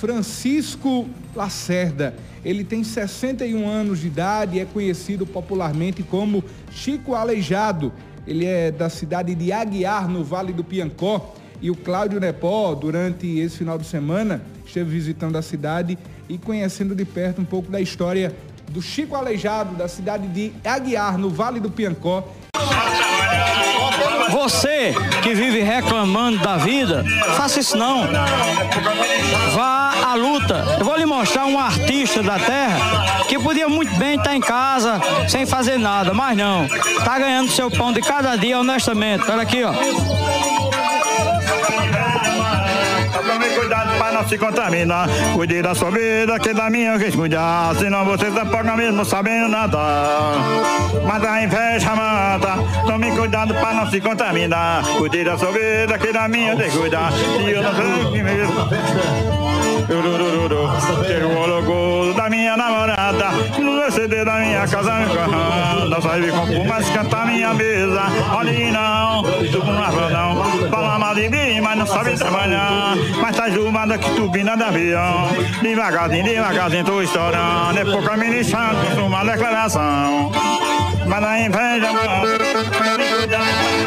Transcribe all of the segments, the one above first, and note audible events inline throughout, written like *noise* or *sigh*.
Francisco Lacerda. Ele tem 61 anos de idade e é conhecido popularmente como Chico Aleijado. Ele é da cidade de Aguiar, no Vale do Piancó. E o Cláudio Nepó, durante esse final de semana, esteve visitando a cidade e conhecendo de perto um pouco da história do Chico Aleijado, da cidade de Aguiar, no Vale do Piancó. Você que vive reclamando da vida, faça isso não. Vá à luta. Eu vou lhe mostrar um artista da terra que podia muito bem estar em casa sem fazer nada, mas não. Está ganhando seu pão de cada dia honestamente. Olha aqui, ó. Para não se contaminar. Cuide da sua vida, que da minha eu quis cuidar. Senão você apaga mesmo sabendo nadar. Mas a inveja mata. Tome cuidado para não se contaminar. Cuide da sua vida, que da minha eu quis cuidar. E eu não sei que mesmo. Ter o logo da minha namorada No CD da minha casa me carrão Não sabe como mas canta minha mesa. Olha não, tu com não. Fala mal de mim, mas não sabe trabalhar. Mas tá julgada que turbina de avião. Devagarzinho, devagarzinho tô estourando. É pouca munição, uma declaração. Mas a inveja Aí, vamos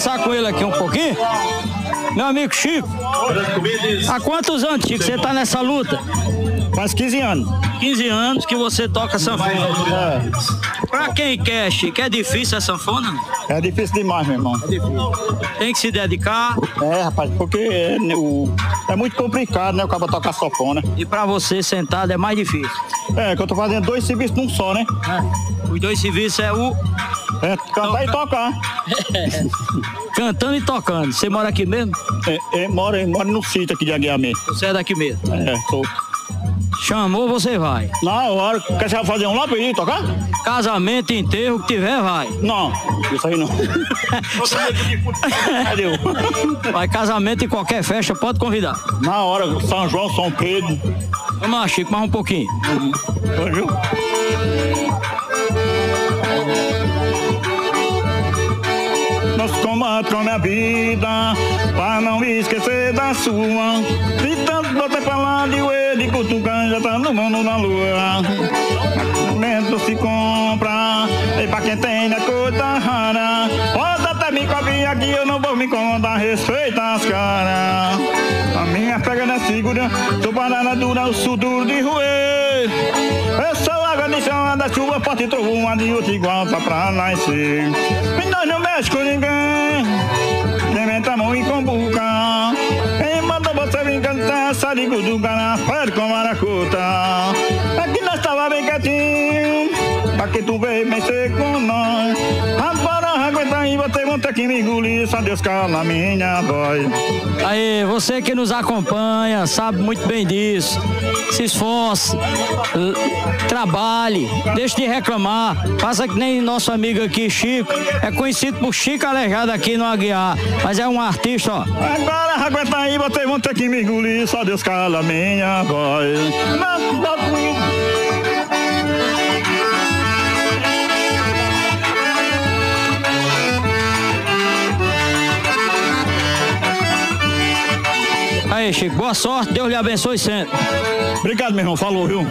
conversar com ele aqui um pouquinho? Meu amigo Chico, há quantos anos, Chico, você tá nessa luta? Faz 15 anos. 15 anos que você toca sanfona. Pra quem quer, Chico, é difícil a sanfona? É difícil demais, meu irmão. Tem que se dedicar. É, rapaz, porque é, o, é muito complicado, né? O cara tocar sofona. E pra você sentado é mais difícil. É, que eu tô fazendo dois serviços num só, né? Os dois serviços é o É, cantar e tocar. *laughs* cantando e tocando. Você mora aqui mesmo? É, é, moro, moro no sítio aqui de Aguiamê. Você é daqui mesmo. É, tô. Chamou, você vai. Na hora, quer você fazer um lá pra ir tocar? Casamento, enterro, o que tiver, vai. Não, isso aí não. Vai casamento em qualquer festa, pode convidar. Na hora, São João, São Pedro. Vamos lá, Chico, mais um pouquinho. Viu? Minha vida Pra não esquecer da sua. E tanto você falar de ele Cutucã já tá no mundo na lua. Momento se compra E pra quem tem é coisa rara Pode até me cobrir aqui Eu não vou me incomodar Respeita as caras A minha pega não é segura Sou banana dura, o sul duro de roer. Eu sou chão da chuva Forte trovão, de outro igual tá pra nascer. E nós não mexe com ninguém mete a mão e combuca Quem manda você vir cantar Sarigo do Gana, fere com maracuta Aqui nós tava bem quietinho Pra que tu veio mexer com nós Você vão ter que me engolir Só Deus cala minha voz Aí, você que nos acompanha, sabe muito bem disso. Se esforce, trabalhe, deixe de reclamar. Faça que nem nosso amigo aqui, Chico. É conhecido por Chico Aleijado aqui no Aguiar. Mas é um artista, ó. Agora aguenta aí, vocês vão ter que me engolir, só Deus cala minha voz. Não, não, Aí, Chico, boa sorte, Deus lhe abençoe sempre. Obrigado, meu irmão, falou, viu?